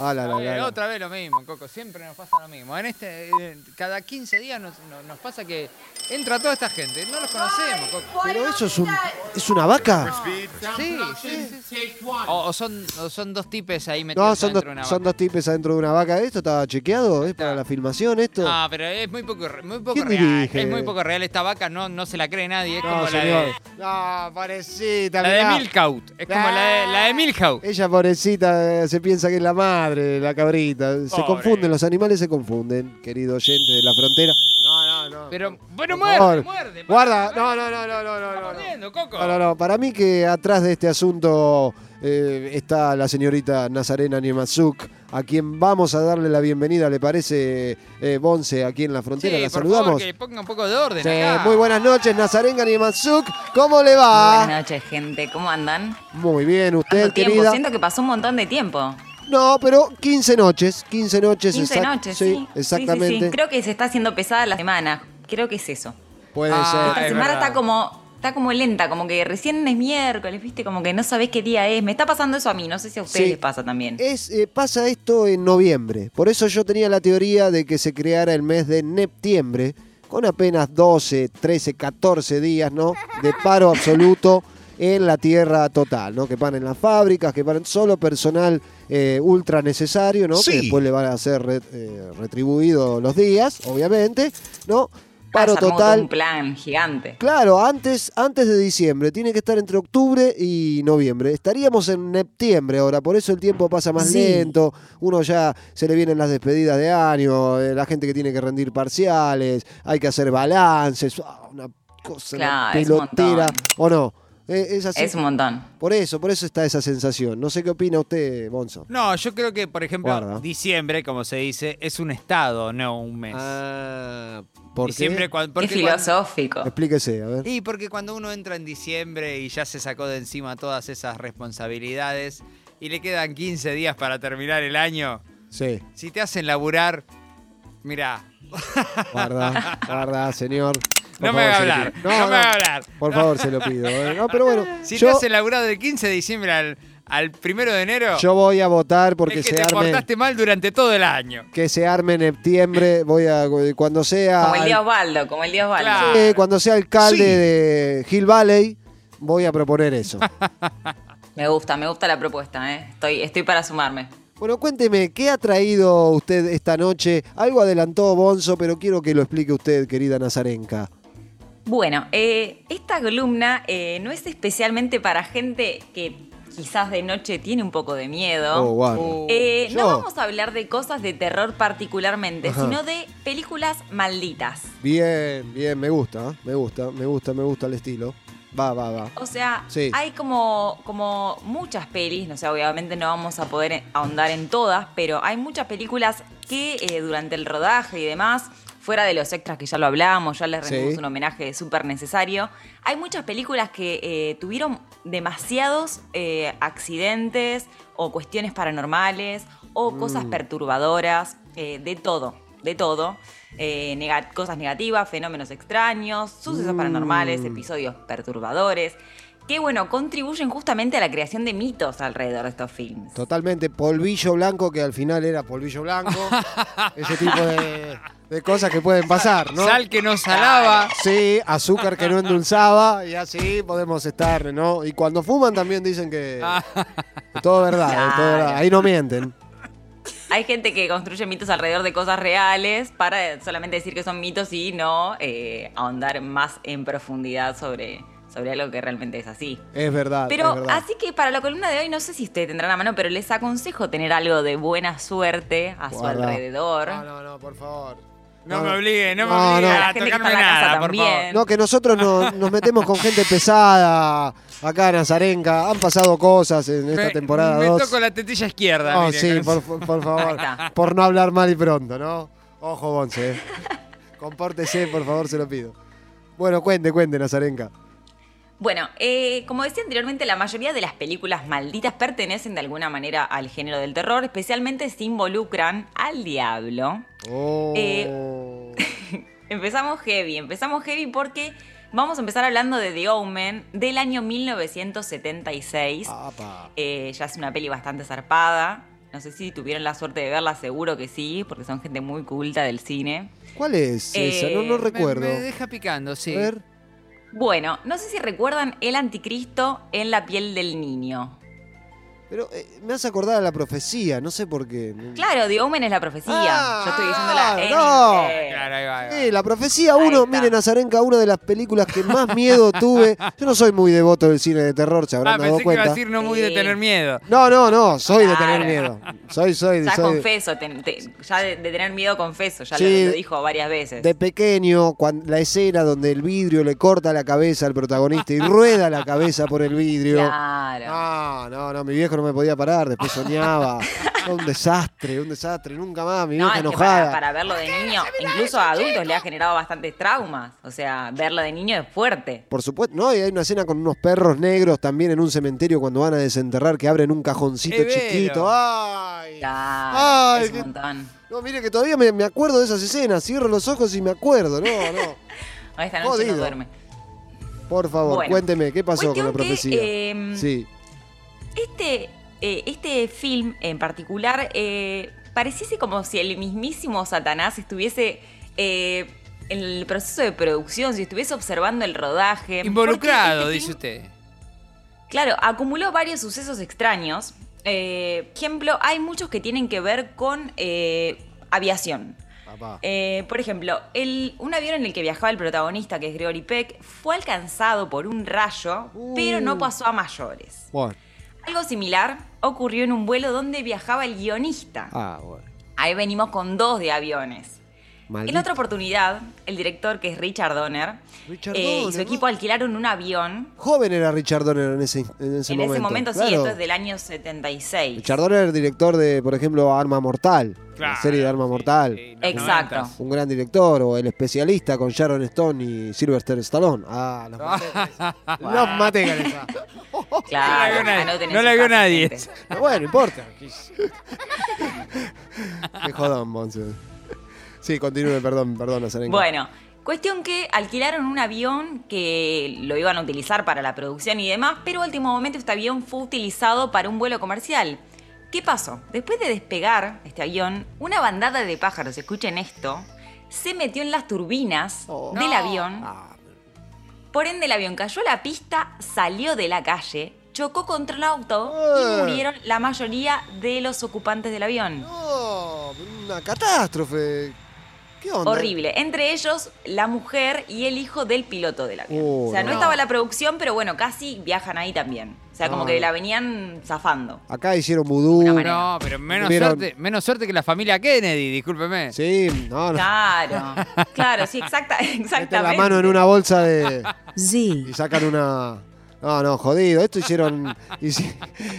Ah, la, la, Eh, la, la. Otra vez lo mismo, Coco. Siempre nos pasa lo mismo. En este, eh, cada 15 días nos, nos- nos pasa que entra toda esta gente. No los conocemos, Coco. Pero eso es un es una vaca. Sí, sí, sí, sí. O, o son, o son dos tipes ahí metidos No, son de una son vaca. dos tipos adentro de una vaca. ¿Esto estaba chequeado? ¿Es para la filmación esto? No, pero es muy poco, muy poco ¿Quién real. dirige? Es muy poco real. Esta vaca no, no se la cree nadie. Es No, como la de, No, pobrecita. la de mirá. Milkout. Es como la de, la de Milhouse. Ella, pobrecita, eh, se piensa que es la madre, la cabrita. Se Pobre. confunden, los animales se confunden, querido oyente de la frontera. No, no, no. Pero, bueno, muerde, muerde. Guarda, no, no, no, no, no, no, Está no. mordiendo, Coco. No, no, no. Para mí que atrás de este asunto eh, está la señorita Nazarena Niemazuk, a quien vamos a darle la bienvenida, ¿le parece, eh, Bonce, aquí en la frontera? Sí, la por saludamos. favor, que ponga un poco de orden Sí, acá. muy buenas noches, Nazarena Niemazuk. ¿Cómo le va? Buenas noches, gente. ¿Cómo andan? Muy bien, usted, querida. Siento que pasó un montón de tiempo. No, pero 15 noches, 15 noches. 15 exact- noches, sí. sí. Sí, sí, exactamente. sí. Creo que se está haciendo pesada la semana. Creo que es eso. Puede Ah, ser. Esta es semana verdad. está como, está como lenta, como que recién es miércoles, ¿viste? Como que no sabés qué día es. Me está pasando eso a mí, no sé si a ustedes Sí. les pasa también. Es, eh, pasa esto en noviembre. Por eso yo tenía la teoría de que se creara el mes de septiembre, con apenas 12, 13, 14 días, ¿no? De paro absoluto en la tierra total, ¿no? Que paren las fábricas, que paren solo personal eh, ultra necesario, ¿no? Sí. Que después le van a ser re- eh, retribuidos los días, obviamente, ¿no? Paro todo total. un plan gigante. Claro, antes, antes de diciembre, tiene que estar entre octubre y noviembre. Estaríamos en septiembre ahora, por eso el tiempo pasa más Sí. lento, uno ya se le vienen las despedidas de año, eh, la gente que tiene que rendir parciales, hay que hacer balances, ah, una cosa una Claro, es un pelotera. ¿o no? Eh, es así. Es un montón. Por eso, por eso está esa sensación. No sé qué opina usted, Bonzo. No, yo creo que, por ejemplo, Guarda. diciembre, como se dice, es un estado, no un mes. Ah, ¿por diciembre, qué? porque cuan- filosófico. Explíquese, a ver. Y porque cuando uno entra en diciembre y ya se sacó de encima todas esas responsabilidades y le quedan 15 días para terminar el año, Sí, si te hacen laburar, mira, guarda, guarda, señor. No me haga se lo hablar, pido. no, me haga hablar. Por favor, se lo pido. ¿eh? No, pero bueno, Si yo, te hacen laburar del 15 de diciembre al, al primero de enero, yo voy a votar porque es que se te arme, portaste mal durante todo el año. que se arme en septiembre. Voy a cuando sea Como el día al- Osvaldo, como el día Osvaldo. Claro. sí, cuando sea alcalde Sí. de Hill Valley, voy a proponer eso. Me gusta, me gusta la propuesta, ¿eh? Estoy, estoy para sumarme. Bueno, cuénteme, ¿qué ha traído usted esta noche? Algo adelantó Bonzo, pero quiero que lo explique usted, querida Nazarenka. Bueno, eh, esta columna eh, no es especialmente para gente que quizás de noche tiene un poco de miedo. Oh. Uh, Eh, no vamos a hablar de cosas de terror particularmente, Ajá. sino de películas malditas. Bien, bien, me gusta, me gusta, me gusta, me gusta el estilo. Va, va, va. O sea, Sí. hay como, como muchas pelis, no sé, obviamente no vamos a poder ahondar en todas, pero hay muchas películas que eh, durante el rodaje y demás, fuera de los extras que ya lo hablamos, ya les Sí. rendimos un homenaje súper necesario, hay muchas películas que eh, tuvieron demasiados eh, accidentes o cuestiones paranormales o cosas Mm. perturbadoras, eh, de todo, de todo. Cosas negativas, fenómenos extraños, sucesos Mm. paranormales, episodios perturbadores, que bueno, contribuyen justamente a la creación de mitos alrededor de estos films. Totalmente, polvillo blanco, que al final era polvillo blanco. Ese tipo de, de cosas que pueden pasar, ¿no? Sal que no salaba. Sí, azúcar que no endulzaba y así podemos estar, ¿no? Y cuando fuman también dicen que todo verdad, todo verdad. Ahí no mienten. Hay gente que construye mitos alrededor de cosas reales para solamente decir que son mitos y no eh, ahondar más en profundidad sobre, sobre algo que realmente es así. Es verdad, Pero es verdad. así que para la columna de hoy, no sé si ustedes tendrán a mano, pero les aconsejo tener algo de buena suerte a su alrededor. No, no, no, por favor. no me obligue, no me No, obligue no. a La gente que tocarme está en la casa nada, por también. favor. No, que nosotros no- nos metemos con gente pesada acá en Azarenca. Han pasado cosas en esta Me- temporada Me 2. toco la tetilla izquierda. Oh, mire, sí, por, favor. Por no hablar mal y pronto, ¿no? Ojo, Bonce. eh. Compórtese, por favor, se lo pido. Bueno, cuente, cuente, Nazarenka. Bueno, eh, como decía anteriormente, la mayoría de las películas malditas pertenecen de alguna manera al género del terror, especialmente si involucran al diablo. Oh. Eh, Empezamos heavy, empezamos heavy porque vamos a empezar hablando de The Omen del año 1976. Apa. Eh, ya es una peli bastante zarpada. No sé si tuvieron la suerte de verla, seguro que sí, porque son gente muy culta del cine. ¿Cuál es esa? No, no Eh, Me- recuerdo. Me, deja picando, sí. A ver. Bueno, no sé si recuerdan el anticristo en la piel del niño. Pero eh, me hace acordar a la profecía, no sé por qué. Claro, The Omen es la profecía. Ah, Yo estoy diciéndola en no. inglés. Claro, ahí va, ahí va. Sí, la profecía Ahí 1, está. mire Nazarenka, una de las películas que más miedo tuve. Yo no soy muy devoto del cine de terror, se habrán Ah, dado pensé que iba a cuenta. decir no muy de Sí. tener miedo. No, no, no, soy de Claro. tener miedo. Soy, soy, Ya soy confeso, te- te- ya de, de tener miedo confeso, ya Sí. lo, lo dijo varias veces. de pequeño, cuan- la escena donde el vidrio le corta la cabeza al protagonista y rueda la cabeza por el vidrio. Claro. No, no, no, mi viejo no me podía parar, después soñaba. Un desastre, un desastre, nunca más, mi No, vieja es que enojada. para, para verlo de niño, incluso a adultos le ha generado bastantes traumas. O sea, verlo de niño es fuerte. Por supuesto, no, y hay una escena con unos perros negros también en un cementerio cuando van a desenterrar que abren un cajoncito chiquito. ¡Ay! Claro, Ay, es un montón. No, mire que todavía me, me acuerdo de esas escenas, cierro los ojos y me acuerdo, no, no. Esta noche Jodido. no duerme. Por favor, Bueno, cuénteme, ¿qué pasó con la que, profecía? eh, sí. Este, eh, este film en particular eh, pareciese como si el mismísimo Satanás estuviese eh, en el proceso de producción, si estuviese observando el rodaje. Involucrado, este dice film, usted. Claro, acumuló varios sucesos extraños. Eh, ejemplo, hay muchos que tienen que ver con eh, aviación. Papá. Eh, por ejemplo, el- un avión en el que viajaba el protagonista, que es Gregory Peck, fue alcanzado por un rayo, pero no Uh. pasó a mayores. Bueno. Algo similar ocurrió en un vuelo donde viajaba el guionista. Ah, bueno. Ahí venimos con dos de aviones. En Maldito. otra oportunidad, el director, que es Richard Donner, Richard eh, y su ¿no? equipo alquilaron un avión. Joven era Richard Donner en ese, en ese en momento. ese momento, sí, claro. esto es del año 76. Richard Donner, director de, por ejemplo, Arma Mortal. la serie de Arma sí, Mortal. sí, Exacto. Un gran director, o El Especialista con Sharon Stone y Sylvester Stallone. Ah, los maté. los maté con esa. Claro, No la vio nadie. anoten No en la vio casa, nadie. bueno, no importa. Qué jodón, Monse. Sí, continúe, perdón, perdón, Nazarenka. Bueno, cuestión que alquilaron un avión que lo iban a utilizar para la producción y demás, pero al último momento este avión fue utilizado para un vuelo comercial. ¿Qué pasó? Después de despegar este avión, una bandada de pájaros, escuchen esto, se metió en las turbinas Oh. del No. avión. Ah, Por ende, el avión cayó a la pista, salió de la calle, chocó contra el auto y murieron la mayoría de los ocupantes del avión. no, una catástrofe. ¿Qué onda? Horrible. Entre ellos, la mujer y el hijo del piloto del avión. Oh, o sea, no, no. estaba la producción, pero bueno, casi viajan ahí también. O sea, como que la venían zafando. Acá hicieron vudú. No, pero menos Vieron- suerte, menos suerte que la familia Kennedy, discúlpeme. Sí, no, no. Claro, claro, sí, exacta, Meten exactamente. la mano en una bolsa de. Z. y sacan una. No, no, jodido. Esto hicieron. hici-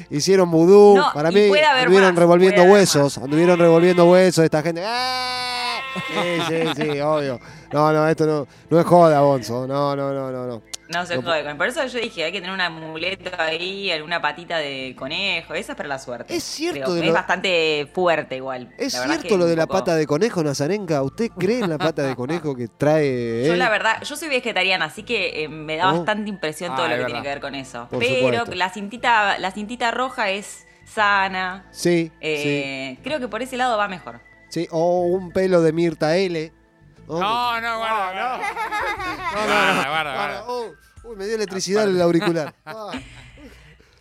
hicieron vudú. No, Para mí anduvieron más, revolviendo huesos. Anduvieron revolviendo huesos esta gente. ¡Ah! Sí, sí, sí, obvio. No, no, esto no, no es joda, Bonzo. No, no, no, no, no. No se jode con. Por eso yo dije, hay que tener un amuleto ahí, alguna patita de conejo. Esa es para la suerte. Es cierto Es lo- bastante fuerte igual. ¿Es La cierto que lo de la poco- pata de conejo, Nazarenka? ¿Usted cree en la pata de conejo que trae Yo él? la verdad, yo soy vegetariana, así que eh, me da Oh. bastante impresión Ah, todo lo es que verdad. tiene que ver con eso. Por Pero supuesto. la cintita, la cintita roja es sana. Sí, eh, Creo que por ese lado va mejor. sí, sí. O un pelo de Mirta L. ¿no? No, no, guarda, guarda. No, no, Guarda, no. guarda, Guarda. guarda. Oh, uy, me dio electricidad en el auricular. Ah.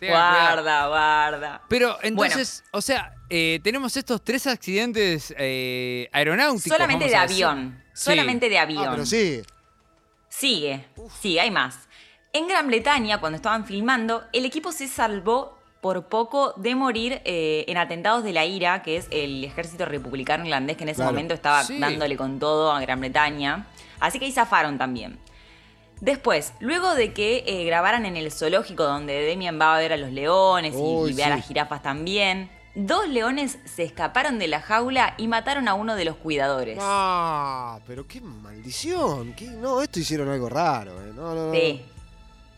Guarda, guarda. Pero entonces, o sea, eh, tenemos estos tres accidentes eh, aeronáuticos. Solamente de vamos a decir. avión. Sí. Solamente de avión. Ah, pero sí. Sigue, sí, hay más. En Gran Bretaña, cuando estaban filmando, el equipo se salvó por poco de morir eh, en atentados de la IRA, que es el ejército republicano irlandés que en ese Claro. momento estaba Sí. dándole con todo a Gran Bretaña. Así que ahí zafaron también. Después, luego de que eh, grabaran en el zoológico donde Demian va a ver a los leones y, ve a las jirafas también, dos leones se escaparon de la jaula y mataron a uno de los cuidadores. Ah, pero qué maldición. qué- No, esto hicieron algo raro. eh. No, no, no. Sí.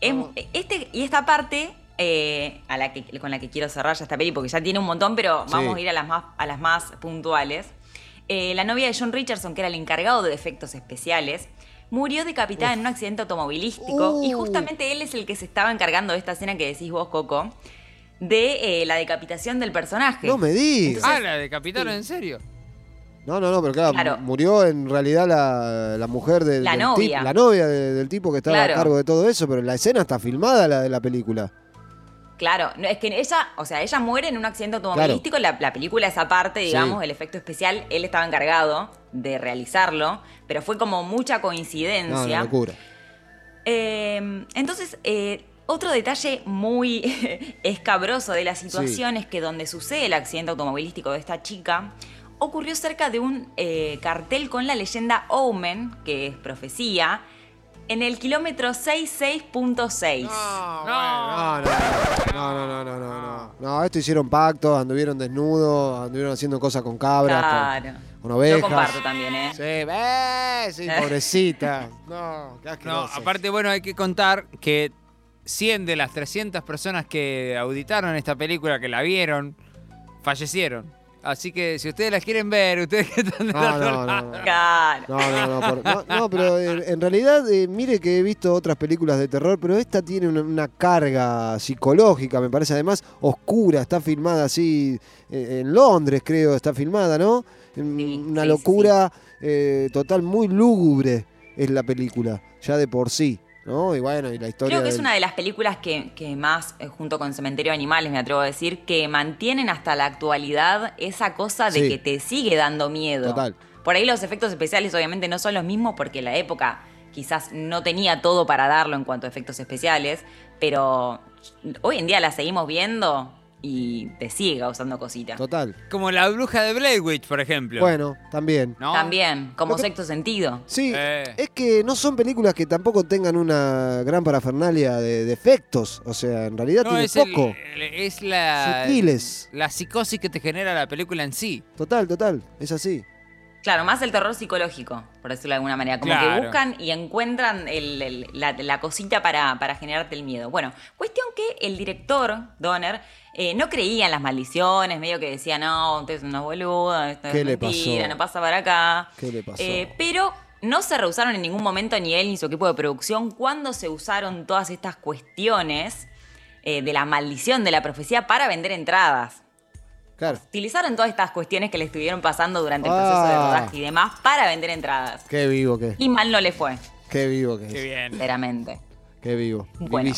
Es- este, y esta parte, eh, a la que, con la que quiero cerrar ya esta peli, porque ya tiene un montón, pero Sí. vamos a ir a las más, a las más puntuales. Eh, la novia de John Richardson, que era el encargado de efectos especiales, murió decapitada en un accidente automovilístico. Y justamente él es el que se estaba encargando de esta escena que decís vos, Coco, de eh, la decapitación del personaje. No me digas. Ah, la decapitaron Sí. en serio. No, no, no, pero claro, Claro. murió en realidad la, la mujer del, La del novia. tip- la novia de- del tipo que estaba Claro. a cargo de todo eso, pero la escena está filmada la de la película. Claro, no, es que ella, o sea, ella muere en un accidente automovilístico, la, la película esa parte, digamos, Sí. el efecto especial, él estaba encargado de realizarlo, pero fue como mucha No, coincidencia. una locura. Eh, entonces, eh, otro detalle muy escabroso de la situación es que donde sucede el accidente automovilístico de esta chica, ocurrió cerca de un eh, cartel con la leyenda Omen, que es profecía, en el kilómetro 66.6. No, no, no, no, no, no, no, no. No, esto hicieron pactos, anduvieron desnudos, anduvieron haciendo cosas con cabras, con- Claro. con, ovejas. Yo comparto también, ¿eh? Sí, eh, sí, pobrecita. No, qué No, aparte, bueno, hay que contar que 100 de las 300 personas que auditaron esta película, que la vieron, fallecieron. Así que si ustedes la quieren ver, ustedes que están del No, no, no, no. Claro. No, no, no, por- no, no, pero en, en realidad, eh, mire que he visto otras películas de terror, pero esta tiene una, una carga psicológica, me parece, además oscura, está filmada así, eh, en Londres creo, está filmada, ¿no? Sí, una sí, sí, locura eh, total, muy lúgubre es la película, ya de por sí, ¿no? Y bueno, y la historia... Creo que es una de las películas que, que más, eh, junto con Cementerio de Animales, me atrevo a decir, que mantienen hasta la actualidad esa cosa de Sí. que te sigue dando miedo. Total. Por ahí los efectos especiales obviamente no son los mismos porque la época quizás no tenía todo para darlo en cuanto a efectos especiales, pero hoy en día la seguimos viendo y te sigue causando cositas. Total. Como la bruja de Blair Witch, por ejemplo. Bueno, también. ¿No? También, como que- sexto sentido. Sí, Eh. es que no son películas que tampoco tengan una gran parafernalia de, de efectos. O sea, en realidad No, tiene es, poco. el- es la, Sutiles. la psicosis que te genera la película en sí. Total, total. Es así. Claro, más el terror psicológico, por decirlo de alguna manera. Como Claro. que buscan y encuentran el- el- la, la cosita para, para generarte el miedo. Bueno, cuestión que el director, Donner, eh, no creía en las maldiciones, medio que decía, no, usted es una boluda, esto ¿Qué es le mentira, pasó? no pasa para acá. ¿Qué le pasó? Eh, pero no se rehusaron en ningún momento ni él ni su equipo de producción cuando se usaron todas estas cuestiones eh, de la maldición de la profecía para vender entradas. Claro. Utilizaron todas estas cuestiones que le estuvieron pasando durante el proceso de Ah. rodaje y demás para vender entradas. Qué vivo que Y mal no le fue, Qué vivo que es. Qué bien. sinceramente. Qué vivo. Bueno,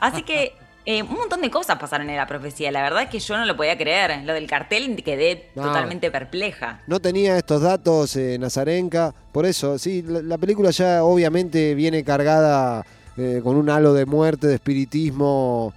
así que eh, un montón de cosas pasaron en la profecía. La verdad es que yo no lo podía creer. Lo del cartel quedé No. totalmente perpleja. No tenía estos datos eh, Nazarenka. Por eso, sí, la, la película ya obviamente viene cargada eh, con un halo de muerte, de espiritismo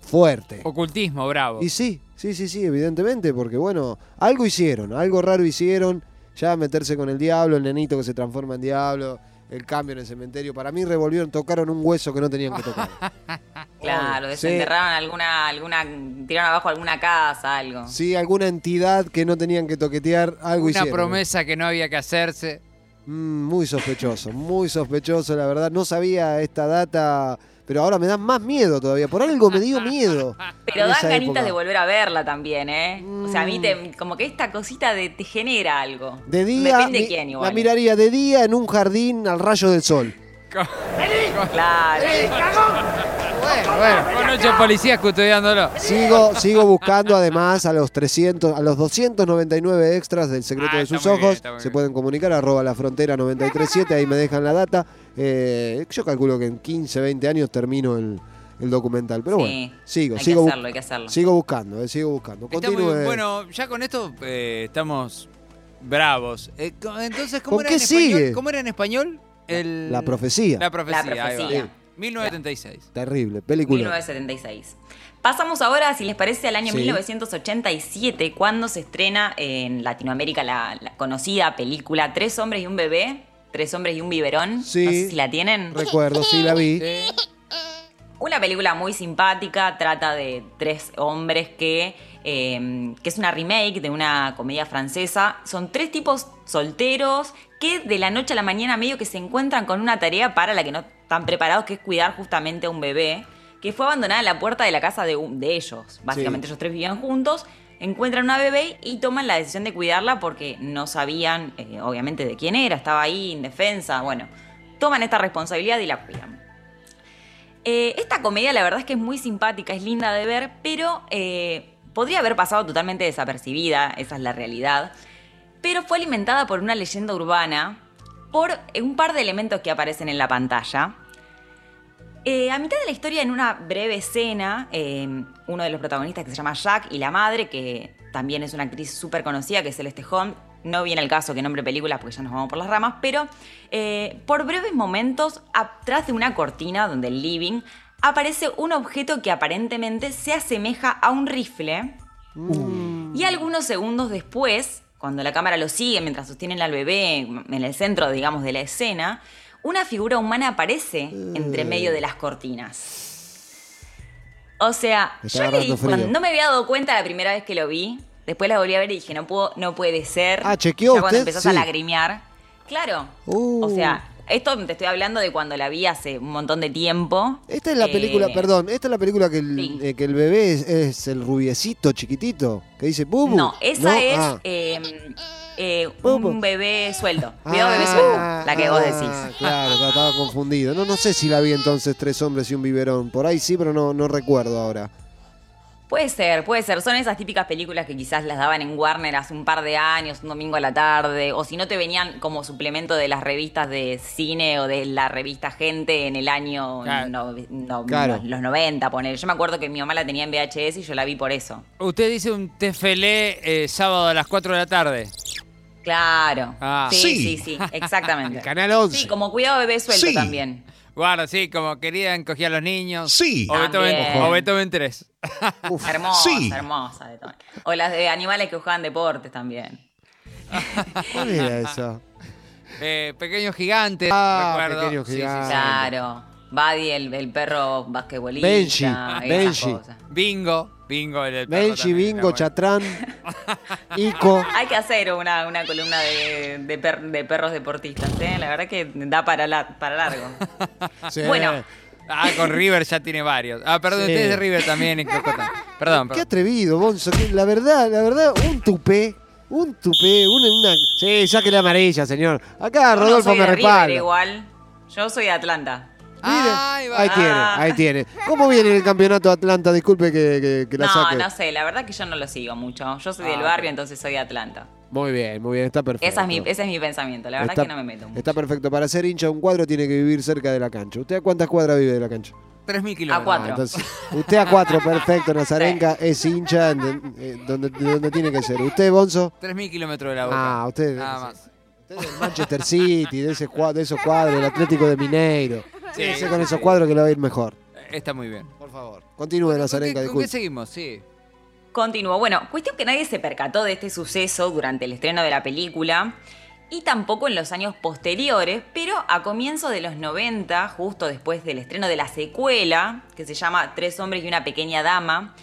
fuerte. Ocultismo, bravo. Y sí, sí, sí, sí, evidentemente, porque bueno, algo hicieron, algo raro hicieron, ya meterse con el diablo, el nenito que se transforma en diablo, el cambio en el cementerio, para mí revolvieron, tocaron un hueso que no tenían que tocar. Claro, Sí. desenterraron alguna, alguna, tiraron abajo alguna casa, algo. Sí, alguna entidad que no tenían que toquetear, algo Una hicieron. promesa que no había que hacerse. Mm, muy sospechoso, muy sospechoso, la verdad. No sabía esta data, pero ahora me da más miedo todavía. Por algo me dio miedo. Pero dan ganitas época. de volver a verla también, ¿eh? O sea, a mí Mm. te, como que esta cosita de, te genera algo. De día, Depende de mi- quién igual. la miraría de día en un jardín al rayo del sol. Claro. Bueno, bueno. Con ocho policías custodiándolo. Sigo, sigo buscando además a los 300, a los 299 extras del secreto Ah, de sus bien, ojos. Se bien. pueden comunicar arroba la frontera 937, ahí me dejan la data. Eh, yo calculo que en 15, 20 años termino el, el documental. Pero Sí, bueno, sigo, hay sigo, que hacerlo, hay que hacerlo. sigo buscando, eh, sigo buscando. Continúe. bueno, ya con esto eh, estamos bravos. Eh, entonces, ¿cómo ¿Con era qué en español? sigue? ¿Cómo era en español? El- La profecía. La profecía. La ahí va. profecía. 1976. Terrible, película. 1976. Pasamos ahora, si les parece, al año Sí. 1987, cuando se estrena en Latinoamérica la, la conocida película Tres hombres y un bebé, Tres hombres y un biberón. Sí. No sé si la tienen. Recuerdo, sí, la vi. Sí. Una película muy simpática, trata de tres hombres que, eh, que es una remake de una comedia francesa. Son tres tipos solteros que de la noche a la mañana medio que se encuentran con una tarea para la que no están preparados, que es cuidar justamente a un bebé que fue abandonada en la puerta de la casa de, un- de ellos. Básicamente Sí. ellos tres vivían juntos, encuentran una bebé y toman la decisión de cuidarla porque no sabían, eh, obviamente, de quién era, estaba ahí indefensa. Bueno, toman esta responsabilidad y la cuidan. Eh, esta comedia la verdad es que es muy simpática, es linda de ver, pero eh, podría haber pasado totalmente desapercibida, esa es la realidad. Pero fue alimentada por una leyenda urbana, por un par de elementos que aparecen en la pantalla. Eh, a mitad de la historia, en una breve escena, eh, uno de los protagonistas que se llama Jack y la madre, que también es una actriz súper conocida, que es Celeste Holm, no viene el caso que nombre películas porque ya nos vamos por las ramas, pero eh, por breves momentos, atrás de una cortina donde el living, aparece un objeto que aparentemente se asemeja a un rifle. Y algunos segundos después, cuando la cámara lo sigue mientras sostienen al bebé en el centro, digamos, de la escena, una figura humana aparece entre medio de las cortinas. O sea, yo leí, cuando no me había dado cuenta la primera vez que lo vi, después la volví a ver y dije, no, puedo, no puede ser. Ah, ¿chequeó ya cuando usted? empezás a lagrimear. Claro. Uh. O sea, esto te estoy hablando de cuando la vi hace un montón de tiempo. Esta es la Eh, película, perdón, esta es la película que el, Sí. eh, que el bebé es, es el rubiecito chiquitito, que dice bubu. No, esa es Ah. eh, eh, un bebé sueldo. Cuidado, bebé sueldo. La que vos ah, decís. Claro, claro, estaba confundido. No, no sé si la vi entonces Tres hombres y un biberón. Por ahí sí, pero no, no recuerdo ahora. Puede ser, puede ser. Son esas típicas películas que quizás las daban en Warner hace un par de años, un domingo a la tarde, o si no te venían como suplemento de las revistas de cine o de la revista Gente en el año Claro. no- no- Claro. los, los 90, poner. Yo me acuerdo que mi mamá la tenía en VHS y yo la vi por eso. Usted dice un tefelé eh, sábado a las 4 de la tarde. Claro. Ah. sí, Sí. sí, sí, exactamente. Canal 11. Sí, como cuidado bebé suelto Sí. también. Guarda, sí, como querían cogía a los niños. Sí. O Beethoven, o Beethoven 3. Uf, Hermosa, Sí. hermosa. todo. O las de animales que juegan deportes también. ¿Cuál era esa? Eh, Pequeños gigantes. Ah, recuerdo. Pequeños Sí, sí, sí. Gigantes. Claro. Buddy, el, el perro basquetbolista. Benji, esas Benji. cosas. Bingo. Bingo. El, el perro Benji, también Bingo. Chatrán, Ico. Hay que hacer una, una columna de, de per- de perros deportistas, ¿eh? La verdad que da para, la- para largo. Sí. Bueno. Ah, con River ya tiene varios. Ah, perdón, Sí. usted es de River también. en Cocota. Perdón, Qué perdón. atrevido, Bonzo. que La verdad, la verdad, un tupé. Un tupé, una, una... Sí, saque la amarilla, señor. Acá Yo no Rodolfo soy me de River respalda. igual. Yo soy de Atlanta. Mire, Ahí va. ahí tiene, ahí tiene. ¿Cómo viene el campeonato Atlanta? Disculpe que, que- que la No, saque. no sé, la verdad que yo no lo sigo mucho. Yo soy del Ah, barrio, entonces soy de Atlanta. Muy bien, muy bien, está perfecto. Esa es mi, ese es mi pensamiento, la verdad Está- que no me meto mucho. Está perfecto. Para ser hincha de un cuadro tiene que vivir cerca de la cancha. ¿Usted a cuántas cuadras vive de la cancha? 3.000 kilómetros. cuatro. Ah, entonces, usted a cuatro, perfecto. Nazarenca es hincha de- eh, donde, donde tiene que ser. ¿Usted, Bonzo? 3.000 kilómetros de la boca. Ah, usted. Nada más. Usted es del Manchester City, de, ese, cua- de esos cuadros, el Atlético de Mineiro. Sí. Con esos cuadros que le va a ir mejor. Está muy bien. Por favor. Continúe, ¿Con Nazarenca, qué, con qué disculpe. seguimos? Sí. Continúo. Bueno, cuestión que nadie se percató de este suceso durante el estreno de la película y tampoco en los años posteriores, pero a comienzos de los 90, justo después del estreno de la secuela, que se llama Tres hombres y una pequeña dama,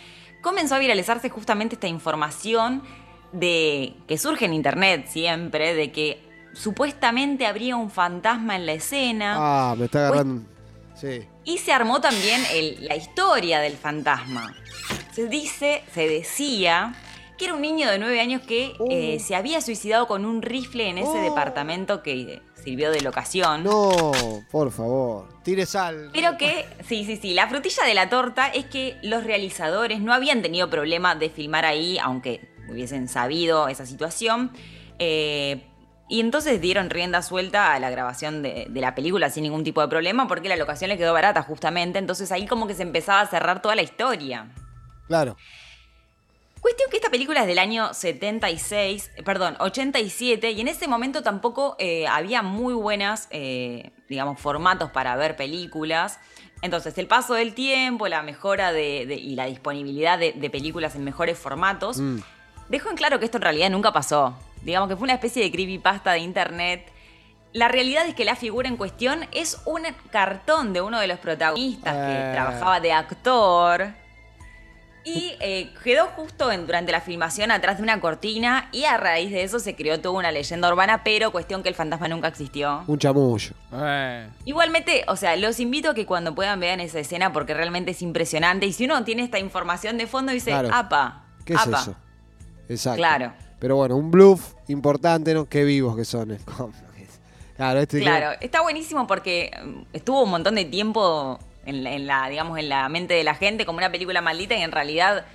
comenzó a viralizarse justamente esta información de que surge en internet siempre de que supuestamente habría un fantasma en la escena. Ah, me está agarrando. Sí. Y se armó también el- la historia del fantasma. Se dice, se decía que era un niño de nueve años que Oh. eh, se había suicidado con un rifle en ese Oh. departamento que sirvió de locación. No, por favor. Tire sal. Pero que, sí, sí, sí, la frutilla de la torta es que los realizadores no habían tenido problema de filmar ahí, aunque hubiesen sabido esa situación. eh, y entonces dieron rienda suelta a la grabación de, de la película sin ningún tipo de problema, porque la locación les quedó barata justamente. Entonces ahí como que se empezaba a cerrar toda la historia. Claro. Cuestión que esta película es del año 76, eh, perdón, 87, y en ese momento tampoco eh, había muy buenas, eh, digamos, formatos para ver películas. Entonces, el paso del tiempo, la mejora de, de- y la disponibilidad de, de películas en mejores formatos, Mm. dejó en claro que esto en realidad nunca pasó. Digamos que fue una especie de creepypasta de internet. La realidad es que la figura en cuestión es un cartón de uno de los protagonistas que Eh. trabajaba de actor. Y eh, quedó justo en- durante la filmación atrás de una cortina y a raíz de eso se creó toda una leyenda urbana, pero cuestión que el fantasma nunca existió. Un chamullo. Eh, Igualmente, o sea, los invito a que cuando puedan vean esa escena porque realmente es impresionante. Y si uno tiene esta información de fondo dice, Claro. apa, ¿Qué es apa. eso? Exacto. Claro. Pero bueno, un bluff importante, ¿no? Qué vivos que son. Claro, Claro, está buenísimo porque mm, estuvo un montón de tiempo en la, en la, digamos, en la mente de la gente como una película maldita y en realidad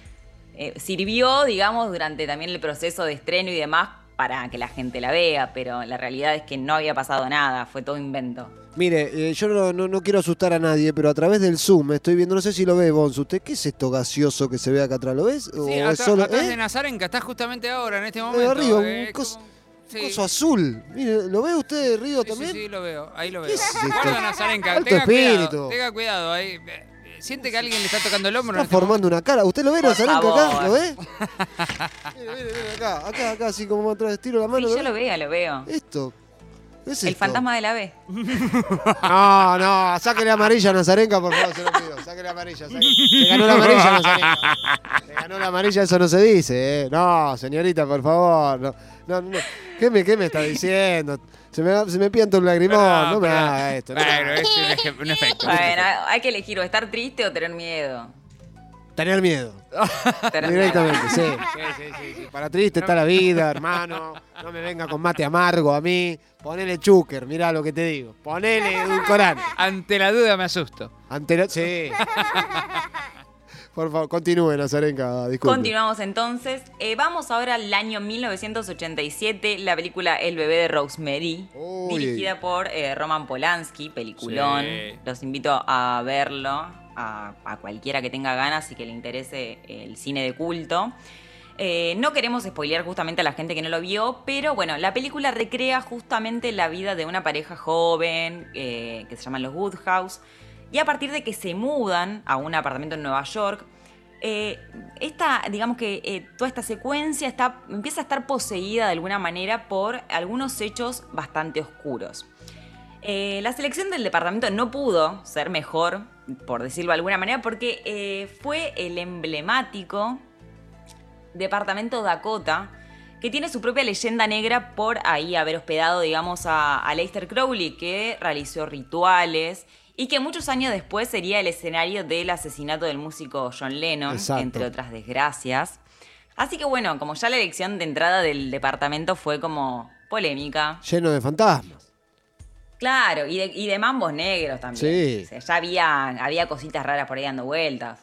eh, sirvió, digamos, durante también el proceso de estreno y demás para que la gente la vea, pero la realidad es que no había pasado nada, fue todo invento. Mire, eh, yo no, no- no quiero asustar a nadie, pero a través del Zoom estoy viendo, no sé si lo ve, Bons, ¿usted qué es esto gaseoso que se ve acá atrás? ¿Lo ves? ¿O Sí, es solo- atrás ¿eh? de Nazarenka, está justamente ahora, en este Eh, momento. arriba, un eh, cos- como- un sí. coso azul. Mire, ¿lo ve usted, Río, Sí, sí, también? sí, lo veo, ahí lo ¿Qué veo. es? Guarda Nazarenka, Alto tenga espíritu. cuidado, tenga cuidado ahí. Siente que alguien le está tocando el hombro. Está este formando una cara. ¿Usted lo ve, Nazarenka, acá? ¿Lo ve? mire, mire, mire, acá, acá, acá, así como atrás, tiro la Sí, mano. yo ve? lo veo, lo veo. Esto. ¿Qué es El esto? fantasma de la B. No, no, sáquele amarilla a Nazarenka, por favor, se lo pido. Sáquele amarilla. sáquele. Se ganó la amarilla Nazarenka. Se ganó la amarilla, eso no se dice, ¿eh? No, señorita, por favor. No, no, no. ¿Qué, me, ¿Qué me está diciendo? Se me, se me pianta un lagrimón. No, me pero- haga esto. no haga. es un, un efecto. Bueno, hay que elegir o estar triste o tener miedo. Tener miedo. Tener Directamente, miedo. sí. Sí, sí, sí, sí. Para triste está la vida, hermano. No me venga con mate amargo a mí. Ponele chúquer, mirá lo que te digo. Ponele edulcorante. Ante la duda me asusto. Ante la- Sí. Por favor, continúe, Nazarenka, disculpe. Continuamos entonces. Eh, vamos ahora al año 1987, la película El bebé de Rosemary, Uy. dirigida por eh, Roman Polanski, peliculón. Sí. Los invito a verlo, a, a cualquiera que tenga ganas y que le interese el cine de culto. Eh, no queremos spoilear justamente a la gente que no lo vio, pero bueno, la película recrea justamente la vida de una pareja joven eh, que se llaman los Woodhouse. Y a partir de que se mudan a un apartamento en Nueva York, eh, esta, digamos que eh, toda esta secuencia está, empieza a estar poseída de alguna manera por algunos hechos bastante oscuros. Eh, la selección del departamento no pudo ser mejor, por decirlo de alguna manera, porque fue el emblemático departamento Dakota, que tiene su propia leyenda negra por ahí haber hospedado, digamos, a, a Crowley, que realizó rituales y que muchos años después sería el escenario del asesinato del músico John Lennon, Exacto. entre otras desgracias. Así que bueno, como ya la elección de entrada del departamento fue como polémica. Lleno de fantasmas. Claro, y de, y de mambos negros también. Sí. O sea, ya había, había cositas raras por ahí dando vueltas.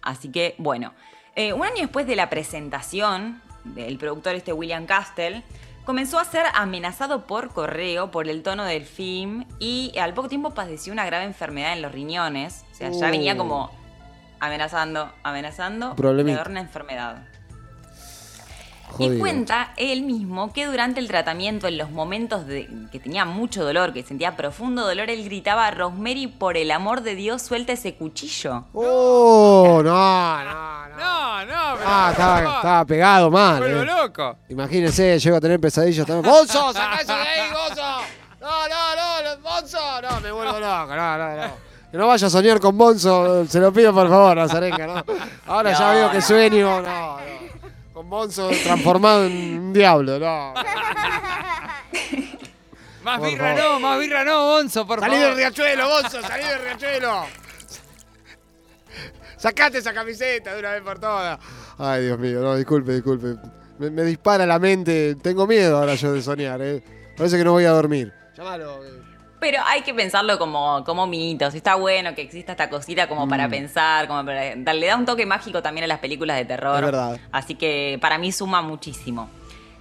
Así que, bueno. Eh, un año después de la presentación del productor este William Castle, comenzó a ser amenazado por correo por el tono del film y al poco tiempo padeció una grave enfermedad en los riñones. O sea, ya Uh. venía como amenazando, amenazando Problemita. una enfermedad. Jodido. Y cuenta él mismo que durante el tratamiento, en los momentos de, que tenía mucho dolor, que sentía profundo dolor, él gritaba, Rosemary, por el amor de Dios, suelta ese cuchillo. Oh, no, no, no. No, pero. Ah, estaba, estaba pegado mal. Vuelvo eh. loco. Imagínense, llego a tener pesadillas también. ¡Bonzo! ¡Saca eso de ahí, Bonzo! No, no, no, Bonzo. No, me vuelvo loco, no, no, no. Que no vaya a soñar con Bonzo, se lo pido por favor, Nazarenka, ¿no? Ahora ya veo que sueño, no, no. Con Bonzo transformado en un diablo, no. Más Por birra favor. no, más birra no, Bonzo, por Salí del favor. riachuelo, Bonzo, salí del riachuelo. Sacate esa camiseta de una vez por todas. Ay, Dios mío, no, disculpe, disculpe. Me, me dispara la mente. Tengo miedo ahora yo de soñar, ¿eh? Parece que no voy a dormir. Llámalo. eh. Pero hay que pensarlo como, como mitos. Está bueno que exista esta cosita como para pensar, como para, le da un toque mágico también a las películas de terror. Es verdad. Así que para mí suma muchísimo.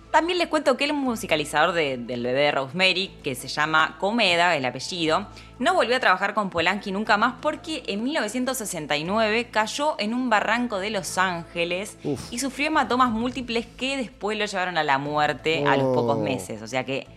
También les cuento que el musicalizador de- del bebé de Rosemary, que se llama Comeda, el apellido, no volvió a trabajar con Polanski nunca más porque en 1969 cayó en un barranco de Los Ángeles Uf. y sufrió hematomas múltiples que después lo llevaron a la muerte a los pocos Oh. meses. O sea que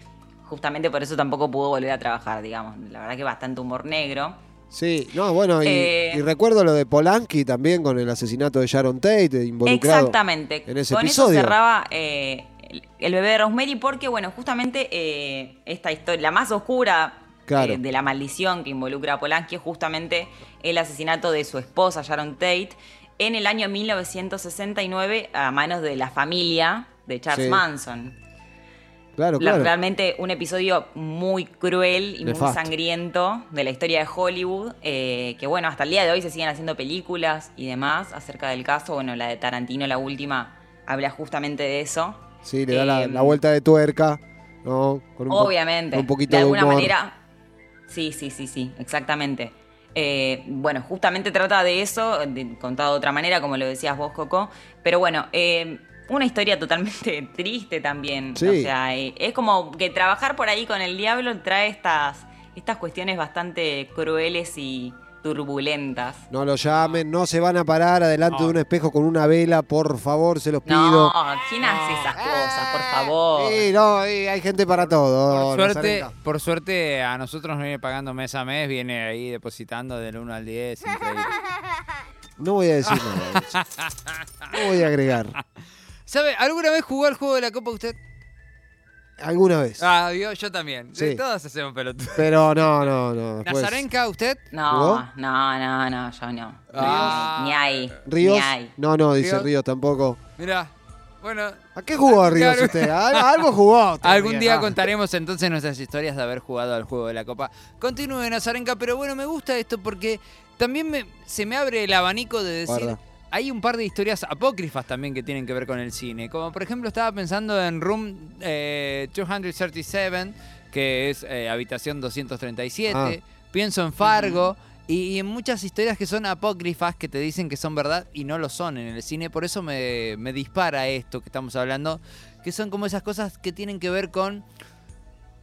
justamente por eso tampoco pudo volver a trabajar, digamos. La verdad que bastante humor negro. Sí, no, bueno, y, Eh. y recuerdo lo de Polanski también con el asesinato de Sharon Tate involucrado. Exactamente. en ese Con episodio. eso cerraba eh, el, el bebé de Rosemary porque, bueno, justamente eh, esta historia, la más oscura Claro. eh, de la maldición que involucra a Polanski es justamente el asesinato de su esposa Sharon Tate en el año 1969 a manos de la familia de Charles Sí. Manson. Claro, La- claro. realmente un episodio muy cruel y muy sangriento de la historia de Hollywood, eh, que bueno, hasta el día de hoy se siguen haciendo películas y demás acerca del caso. Bueno, la de Tarantino, la última, habla justamente de eso. Sí, le da la, Eh, la vuelta de tuerca, ¿no? Con un Obviamente. con un poquito de de alguna humor. manera. Sí, sí, sí, sí, exactamente. Eh, bueno, justamente trata de eso, de- contado de otra manera, como lo decías vos, Coco. Pero bueno, eh, una historia totalmente triste también. Sí. O sea, eh, es como que trabajar por ahí con el diablo trae estas, estas cuestiones bastante crueles y turbulentas. No lo llamen, no se van a parar adelante No. de un espejo con una vela, por favor, se los pido. No, ¿quién hace esas cosas? Por favor. Sí, no, y hay gente para todo. Por suerte, por suerte a nosotros nos viene pagando mes a mes, viene ahí depositando del 1 al 10, increíble. No voy a decir nada. de eso. No voy a agregar. ¿Sabe? ¿Alguna vez jugó al juego de la copa usted? Alguna vez. Ah, yo, yo también. Sí. Todos hacemos pelotudos. Pero no, no, no. después- ¿Nazarenka, usted? No, ¿Jugó? no, no, no, yo no. Ah. Ni ahí. ¿Ríos? Ni ahí. No, no, dice Ríos. Ríos tampoco. Mirá, bueno, ¿A qué jugó Ríos Claro. usted? ¿A- Algo jugó. usted, algún día ah. contaremos entonces nuestras historias de haber jugado al juego de la copa. Continúe, Nazarenka, pero bueno, me gusta esto porque también me- se me abre el abanico de decir... Guarda. Hay un par de historias apócrifas también que tienen que ver con el cine. Como por ejemplo estaba pensando en Room eh, 237, que es eh, habitación 237. Ah. Pienso en Fargo. Y, y en muchas historias que son apócrifas, que te dicen que son verdad y no lo son en el cine. Por eso me, me dispara esto que estamos hablando, que son como esas cosas que tienen que ver con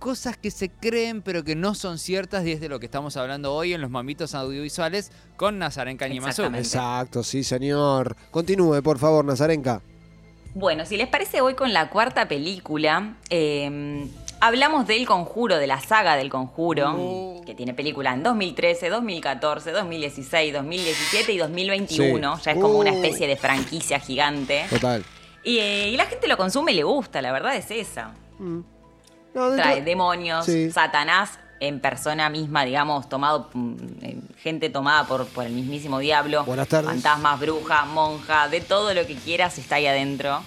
cosas que se creen pero que no son ciertas y es de lo que estamos hablando hoy en los mamitos audiovisuales con Nazaren Cañimazú. Exactamente. Exacto, sí, señor. Continúe, por favor, Nazarenka. Bueno, si les parece, voy con la cuarta película. Eh, hablamos del conjuro, de la saga del conjuro, Oh. que tiene película en 2013, 2014, 2016, 2017 y 2021. Sí. Ya es como una especie de franquicia gigante. Total. Y, eh, y la gente lo consume y le gusta, la verdad es esa. Mm. No, Trae demonios, Sí. Satanás en persona misma, digamos, tomado, mm, eh, gente tomada por, por el mismísimo diablo. Buenas tardes. Fantasmas, bruja, monja, de todo lo que quieras está ahí adentro.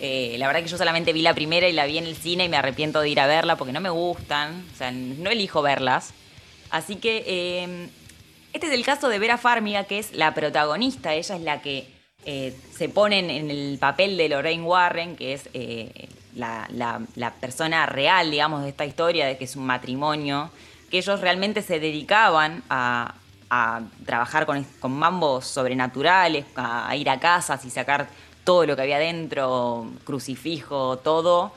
Eh, la verdad que yo solamente vi la primera y la vi en el cine y me arrepiento de ir a verla porque no me gustan, o sea, no elijo verlas. Así que eh, este es el caso de Vera Farmiga, que es la protagonista, ella es la que eh, se pone en- el papel de Lorraine Warren, que es la, persona real, digamos, de esta historia, de que es un matrimonio, que ellos realmente se dedicaban a, trabajar con, con mambos sobrenaturales, a, ir a casas y sacar todo lo que había dentro, crucifijo, todo.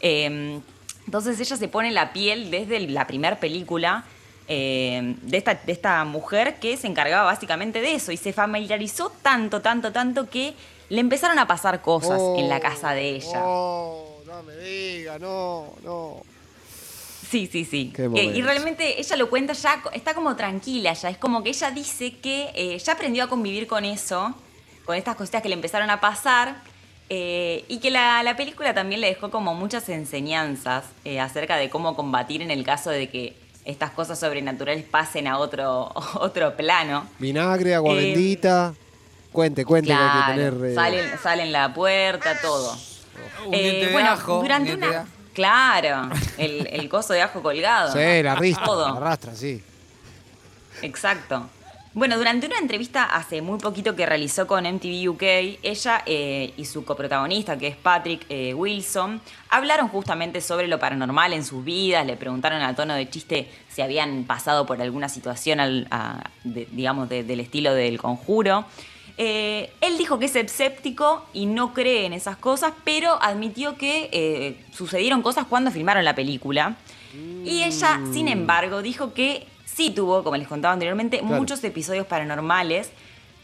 Eh, entonces ella se pone la piel desde la primera película eh, de, esta, de esta mujer que se encargaba básicamente de eso y se familiarizó tanto, tanto, tanto que le empezaron a pasar cosas en la casa de ella. Oh, no me diga, no, no. Sí, sí, sí. Qué Eh, y realmente ella lo cuenta ya, está como tranquila ya. Es como que ella dice que eh, ya aprendió a convivir con eso, con estas cositas que le empezaron a pasar. eh, y que la, la película también le dejó como muchas enseñanzas eh, acerca de cómo combatir en el caso de que estas cosas sobrenaturales pasen a otro, otro plano. Vinagre, agua Eh, bendita. Cuente, cuente que hay que Claro, tener. eh, salen, salen la puerta, todo. Un Eh, diente de bueno, ajo, durante un diente de ajo. Claro, el, el coso de ajo colgado. Sí, la rista, Todo. la arrastra, sí. Exacto. Bueno, durante una entrevista hace muy poquito que realizó con MTV UK, ella eh, y su coprotagonista, que es Patrick eh, Wilson, hablaron justamente sobre lo paranormal en sus vidas, le preguntaron a tono de chiste si habían pasado por alguna situación, al- a- de- digamos, de- del estilo del conjuro. Eh, él dijo que es escéptico y no cree en esas cosas, pero admitió que eh, sucedieron cosas cuando filmaron la película. Y ella, sin embargo, dijo que sí tuvo, como les contaba anteriormente, Claro. muchos episodios paranormales,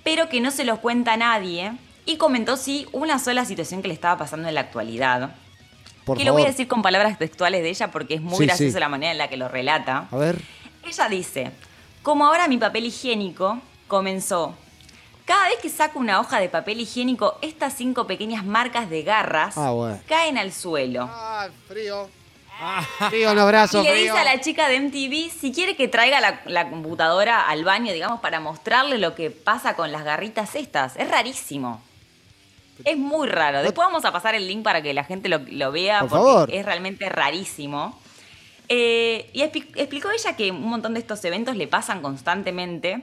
pero que no se los cuenta a nadie. Y comentó sí una sola situación que le estaba pasando en la actualidad. Por que favor. lo voy a decir con palabras textuales de ella porque es muy Sí, graciosa sí. la manera en la que lo relata. A ver. Ella dice, como ahora mi papel higiénico comenzó. Cada vez que saco una hoja de papel higiénico, estas cinco pequeñas marcas de garras Ah, bueno. caen al suelo. Ah, frío. Frío en los brazos, Y le frío. dice a la chica de MTV si quiere que traiga la, la computadora al baño, digamos, para mostrarle lo que pasa con las garritas estas. Es rarísimo. Es muy raro. Después vamos a pasar el link para que la gente lo, lo vea Por porque favor. es realmente rarísimo. Eh, y expli- explicó ella que un montón de estos eventos le pasan constantemente,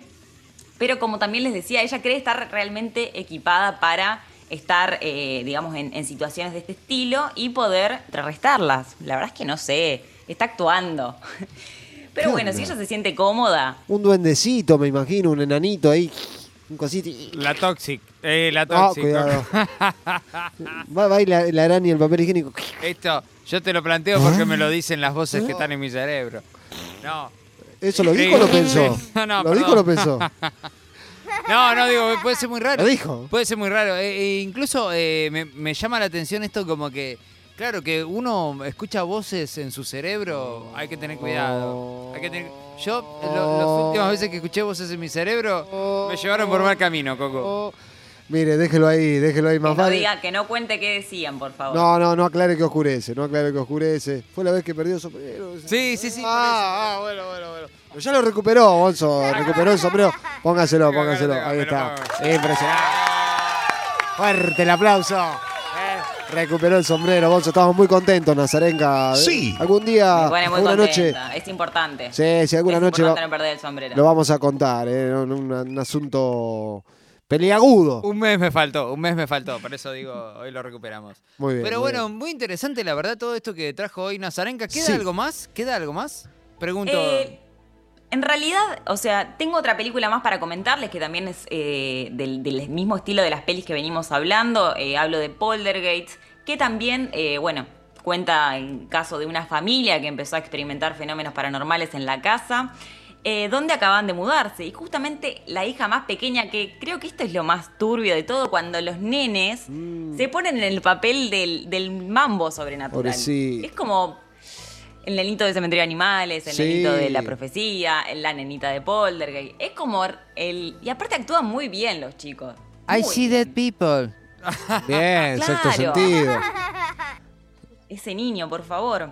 pero como también les decía, ella cree estar realmente equipada para estar, eh, digamos, en, en situaciones de este estilo y poder contrarrestarlas. La verdad es que no sé, está actuando. Pero ¿Qué bueno, onda? si ella se siente cómoda, Un duendecito, me imagino, un enanito ahí. Un cosito. La Toxic. Eh, la No, Toxic. cuidado. Va, va y la, la araña y el papel higiénico. Esto, yo te lo planteo porque me lo dicen las voces que están en mi cerebro. No. ¿Eso lo dijo o lo pensó? No, no, ¿Lo dijo o lo pensó? No, no, digo, puede ser muy raro. ¿Lo dijo? Puede ser muy raro. Eh, incluso eh, me, me llama la atención esto como que, claro, que uno escucha voces en su cerebro, hay que tener cuidado. Hay que tener- Yo, lo- las últimas veces que escuché voces en mi cerebro, me llevaron por mal camino, Coco. Mire, déjelo ahí, déjelo ahí que más no, vale. diga, que no cuente qué decían, por favor. No, no, no aclare que oscurece, no aclare que oscurece. Fue la vez que perdió el sombrero. Sí, sí, sí. Ah, ah, bueno, bueno, bueno. Pero ya lo recuperó, Bonzo, recuperó el sombrero. Póngaselo, póngaselo. Ahí está. Impresionante. Fuerte el aplauso. Eh, Recuperó el sombrero, Bonzo. Estamos muy contentos, Nazarenka. Sí. Algún día, alguna noche. Es importante. Sí, sí, alguna es noche importante lo- no perder el sombrero. lo vamos a contar. eh, un, un- un asunto peliagudo. Un mes me faltó, un mes me faltó, por eso digo, hoy lo recuperamos. Muy bien. Pero muy bueno, bien. muy interesante la verdad todo esto que trajo hoy Nazarenka. ¿Queda Sí. algo más? ¿Queda algo más? Pregunto. Eh, en realidad, o sea, tengo otra película más para comentarles que también es eh, del, del mismo estilo de las pelis que venimos hablando. Eh, hablo de Poltergeist, que también, eh, bueno, cuenta en caso de una familia que empezó a experimentar fenómenos paranormales en la casa, eh, donde acaban de mudarse. Y justamente la hija más pequeña, que creo que esto es lo más turbio de todo, cuando los nenes se ponen en el papel del, del mambo sobrenatural. Pobrecito. Es como el nenito de Cementerio de Animales, el Sí. nenito de La Profecía, la nenita de Poltergeist. Es como el... Y aparte actúan muy bien los chicos. I see bien. dead people. Bien, sexto Claro. sentido. Ese niño, por favor.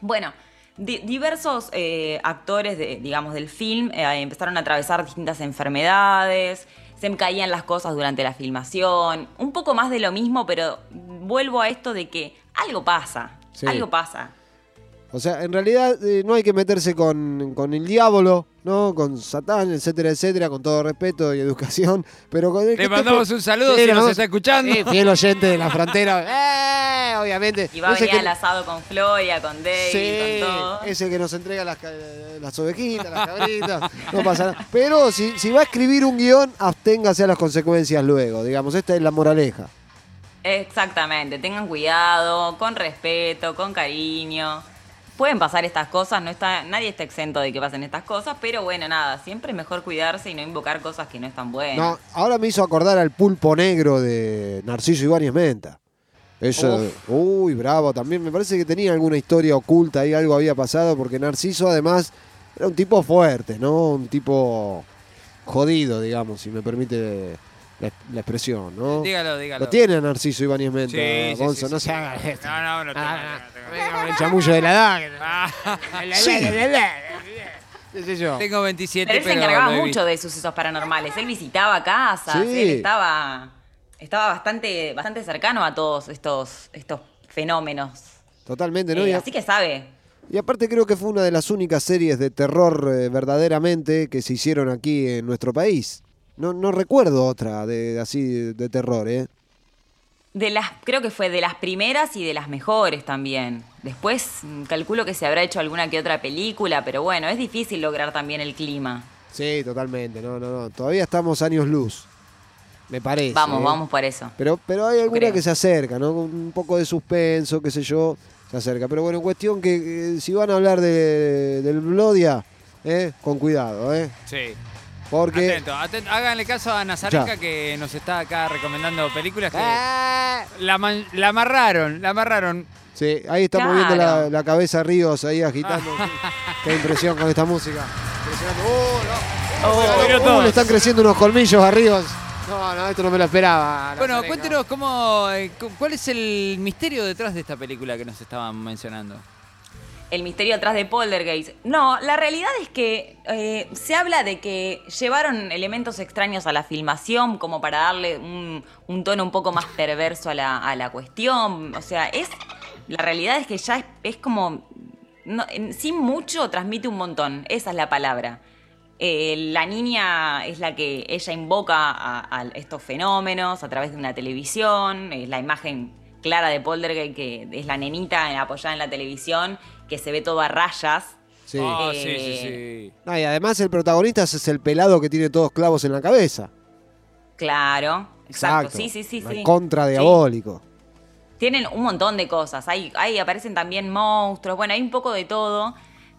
Bueno, di- diversos eh, actores, de, digamos, del film eh, empezaron a atravesar distintas enfermedades, se caían las cosas durante la filmación, un poco más de lo mismo, pero vuelvo a esto de que algo pasa, Sí. algo pasa. O sea, en realidad eh, no hay que meterse con, con el diablo, ¿no? Con Satán, etcétera, etcétera, con todo respeto y educación. Pero con el que Le mandamos un saludo Sí, si nos está escuchando. Sí, fiel oyente de la frontera. ¡Eh! Obviamente. Y va a venir que- al asado con Floria, con Dave, Sí, con todo. ese que nos entrega las ovejitas, las cabritas, no pasa nada. Pero si, si va a escribir un guion, absténgase a las consecuencias luego. Digamos, esta es la moraleja. Exactamente, tengan cuidado, con respeto, con cariño. Pueden pasar estas cosas, no está, nadie está exento de que pasen estas cosas, pero bueno, nada, siempre es mejor cuidarse y no invocar cosas que no están buenas. No, ahora me hizo acordar al pulpo negro de Narciso Ibáñez Menta. Eso, uy, bravo, también me parece que tenía alguna historia oculta ahí, algo había pasado, porque Narciso además era un tipo fuerte, ¿no? Un tipo jodido, digamos, si me permite la, la expresión, ¿no? Dígalo, dígalo. Lo tiene a Narciso Ibáñez Menta, Sí, sí, Gonzo, sí, no sí. se haga esto. No, no, no tengo, Ah, no tengo. el chamullo de la edad. tengo 27, pero él se pero encargaba mucho de sucesos paranormales. Él visitaba casas, Sí. él estaba, estaba bastante, bastante cercano a todos estos, estos fenómenos. Totalmente, ¿no? Eh, así que sabe. Y aparte creo que fue una de las únicas series de terror eh, verdaderamente que se hicieron aquí en nuestro país. No, no recuerdo otra de así de, de terror, ¿eh? De las, creo que fue de las primeras y de las mejores también. Después mm, calculo que se habrá hecho alguna que otra película, pero bueno, es difícil lograr también el clima. Sí, totalmente. No, no, no. Todavía estamos años luz. Me parece. Vamos, ¿eh? vamos por eso. Pero, pero hay alguna Creo. que se acerca, ¿no? Con Un poco de suspenso, qué sé yo, se acerca. Pero bueno, en cuestión que eh, si van a hablar de, del Blodia, ¿eh? con cuidado, ¿eh? Sí. Porque... Atento, atento. Háganle caso a Nazarenka Ya. que nos está acá recomendando películas que ¡Ah! la, man- la amarraron, la amarraron. Sí, ahí estamos Claro. viendo la, la cabeza Ríos ahí agitando. Qué impresión con esta música. Impresionante. ¡Uh, no! Oh, miró Uh, todo. le están creciendo unos colmillos a Ríos. No, no, esto no me lo esperaba. Bueno, cuéntenos cómo, eh, cu- cuál es el misterio detrás de esta película que nos estaban mencionando. El misterio atrás de Poltergeist. No, la realidad es que eh, se habla de que llevaron elementos extraños a la filmación como para darle un, un tono un poco más perverso a la, a la cuestión. O sea, es. La realidad es que ya es, es como. no, en- sin mucho transmite un montón. Esa es la palabra. Eh, la niña es la que ella invoca a, a estos fenómenos a través de una televisión, es la imagen clara de Poltergeist que es la nenita apoyada en la televisión que se ve todo a rayas Sí. Oh, sí, Eh, sí, sí. No, y además el protagonista es el pelado que tiene todos clavos en la cabeza. Claro, exacto. Sí, sí, sí, sí. Contra Sí. diabólico. Tienen un montón de cosas. Ahí, ahí aparecen también monstruos. Bueno, hay un poco de todo.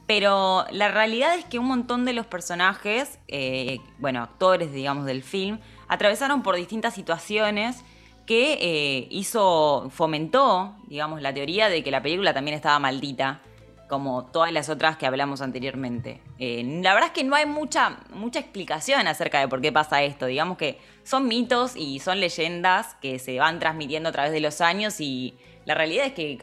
Pero la realidad es que un montón de los personajes, eh, bueno, actores, digamos, del film, atravesaron por distintas situaciones que eh, hizo, fomentó, digamos, la teoría de que la película también estaba maldita, como todas las otras que hablamos anteriormente. Eh, la verdad es que no hay mucha, mucha explicación acerca de por qué pasa esto. Digamos que son mitos y son leyendas que se van transmitiendo a través de los años y la realidad es que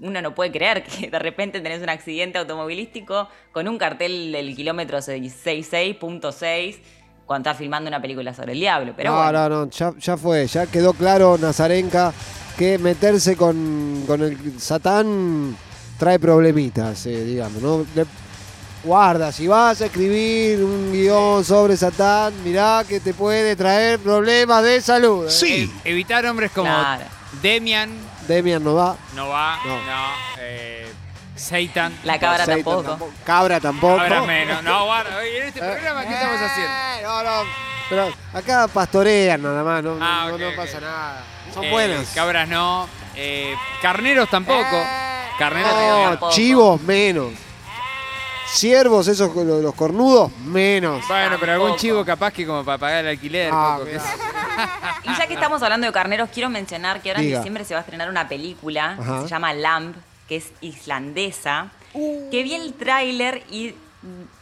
uno no puede creer que de repente tenés un accidente automovilístico con un cartel del kilómetro 66.6 cuando estás filmando una película sobre el diablo. Pero no, bueno, no, no, ya, ya fue, ya quedó claro, Nazarenka, que meterse con, con el Satán trae problemitas, eh, digamos, ¿no? Le- guarda, si vas a escribir un guion sobre Satán, mirá que te puede traer problemas de salud. ¿eh? Sí. Evitar hombres como Claro. Demian, Demian no va. no va, No. no. eh, Satan. la cabra Satan tampoco. Cabra tampoco. Ahora menos. No, guarda. Oye, en este programa, ¿qué estamos haciendo? Eh, no, no. Pero acá pastorean nada más, no, Ah, no- ok, no pasa nada. Son Eh, buenas. Cabras no. Eh, carneros tampoco. Carneros No. No, tampoco. chivos menos. Ciervos, esos los, los cornudos, menos. Bueno, pero algún chivo capaz que como para pagar el alquiler. Ah. Y ya que estamos hablando de carneros, quiero mencionar que ahora Diga. en diciembre se va a estrenar una película Ajá. que se llama Lamb, que es islandesa, Uh. que vi el tráiler y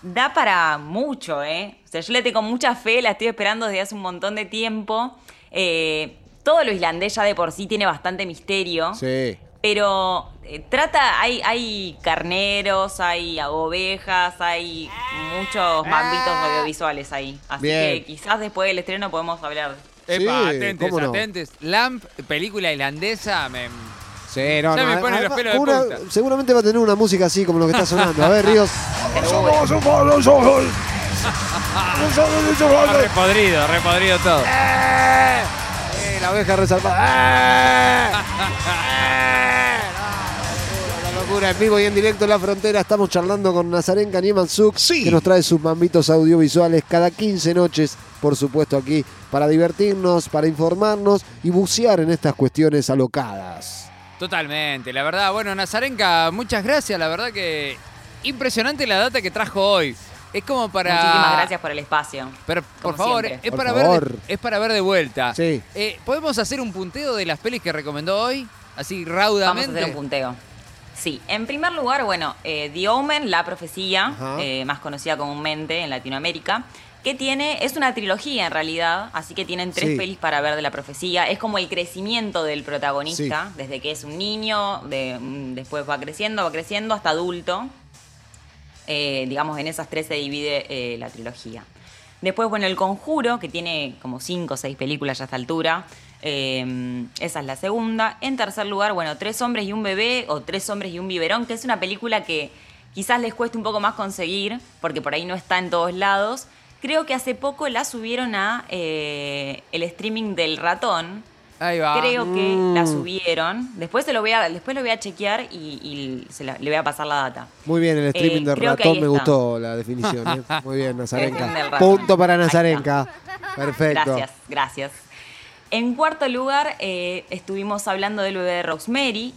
da para mucho, ¿eh? O sea, yo le tengo mucha fe, la estoy esperando desde hace un montón de tiempo. Eh, todo lo islandés ya de por sí tiene bastante misterio. Sí. Pero eh, trata, hay, hay carneros, hay ovejas, hay muchos mambitos audiovisuales ahí. Así Bien. que quizás después del estreno podemos hablar. Epa, Sí, atentes, no. atentes. Lamp, película islandesa, me... Sí, no, Ya no, me ah, pone ah, los pelos de punta. Seguramente va a tener una música así como lo que está sonando. A ver, Ríos. Ah, repodrido, repodrido todo. Eh, la oveja resaltada. ¡Eh! Locura en vivo y en directo en la frontera. Estamos charlando con Nazarenka Niemansuk, Sí. que nos trae sus mambitos audiovisuales cada 15 noches, por supuesto, aquí para divertirnos, para informarnos y bucear en estas cuestiones alocadas. Totalmente, la verdad. Bueno, Nazarenka, muchas gracias. La verdad que impresionante la data que trajo hoy. Es como para. Muchísimas gracias por el espacio. Pero por favor, siempre. es Por para, favor. Ver de, es para ver de vuelta. Sí. Eh, ¿Podemos hacer un punteo de las pelis que recomendó hoy? Así Vamos a raudamente. hacer un punteo. Sí, en primer lugar, bueno, eh, The Omen, La Profecía, eh, más conocida comúnmente en Latinoamérica, que tiene, es una trilogía en realidad, así que tienen tres Sí. pelis para ver de la profecía. Es como el crecimiento del protagonista, desde que es un niño, de- mm, después va creciendo, va creciendo hasta adulto. Eh, digamos, en esas tres se divide eh, la trilogía. Después, bueno, El Conjuro, que tiene como cinco o seis películas ya a esta altura. Eh, esa es la segunda. En tercer lugar, bueno, Tres hombres y un bebé o Tres hombres y un biberón, que es una película que quizás les cueste un poco más conseguir, porque por ahí no está en todos lados. Creo que hace poco la subieron a eh, el streaming del ratón. Ahí va. Creo que Mm. la subieron. Después, se lo voy a, después lo voy a chequear y, y se la- le voy a pasar la data. Muy bien, el streaming Eh, del creo que ratón me gustó la definición. ¿eh? Muy bien, streaming del Nazarenka. Punto para. Nazarenka. Perfecto. Gracias, gracias. En cuarto lugar, eh, estuvimos hablando del bebé de Rosemary.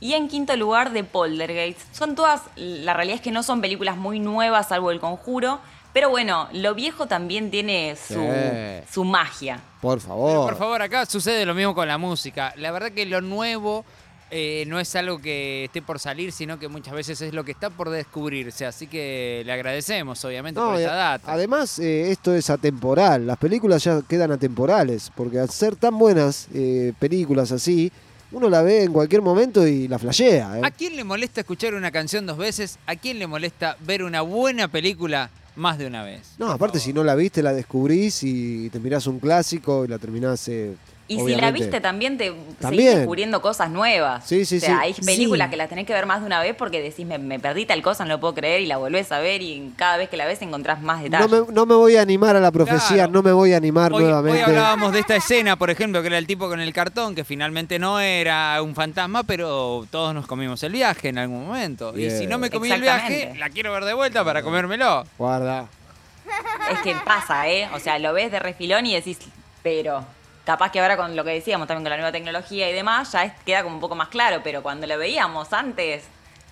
Y en quinto lugar, de Poltergeist. Son todas, la realidad es que no son películas muy nuevas, salvo El Conjuro. Pero bueno, lo viejo también tiene su, Sí. su magia. Por Pero, favor. por favor, acá sucede lo mismo con la música. La verdad que lo nuevo eh, no es algo que esté por salir, sino que muchas veces es lo que está por descubrirse. Así que le agradecemos, obviamente, No, por esa data. Además, eh, esto es atemporal. Las películas ya quedan atemporales. Porque al ser tan buenas eh, películas así, uno la ve en cualquier momento y la flashea. ¿eh? ¿A quién le molesta escuchar una canción dos veces? ¿A quién le molesta ver una buena película más de una vez? No, aparte, si no la viste, la descubrís y te mirás un clásico y la terminás eh, Y si la viste también te También. seguís descubriendo cosas nuevas. Sí, sí, o sea, sí. hay películas Sí. que las tenés que ver más de una vez porque decís, me, me perdí tal cosa, no lo puedo creer, y la volvés a ver y cada vez que la ves encontrás más No detalles. me, no me voy a animar a la profecía, Claro. no me voy a animar Hoy, hoy nuevamente. hablábamos de esta escena, por ejemplo, que era el tipo con el cartón, que finalmente no era un fantasma, pero todos nos comimos el viaje en algún momento. Y si no me comí el viaje, la quiero ver de vuelta para comérmelo. Guarda. Es que pasa, ¿eh? O sea, lo ves de refilón y decís, pero capaz que ahora con lo que decíamos también con la nueva tecnología y demás, ya es- queda como un poco más claro, pero cuando lo veíamos antes,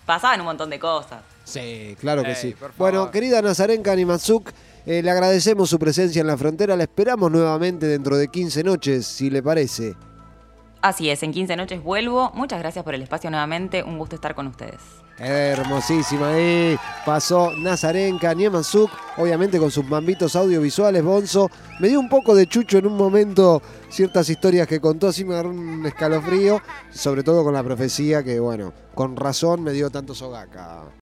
pasaban un montón de cosas. Sí, claro que sí. Bueno, querida Nazarenka Animazuk, eh, le agradecemos su presencia en la frontera. La esperamos nuevamente dentro de 15 noches, si le parece. Así es, en 15 noches vuelvo. Muchas gracias por el espacio nuevamente, un gusto estar con ustedes. Hermosísima ahí. Pasó Nazarenka Niemansuk, obviamente con sus mambitos audiovisuales, Bonzo. Me dio un poco de chucho en un momento ciertas historias que contó, así me agarró un escalofrío, sobre todo con la profecía que, bueno, con razón me dio tanto sogaca.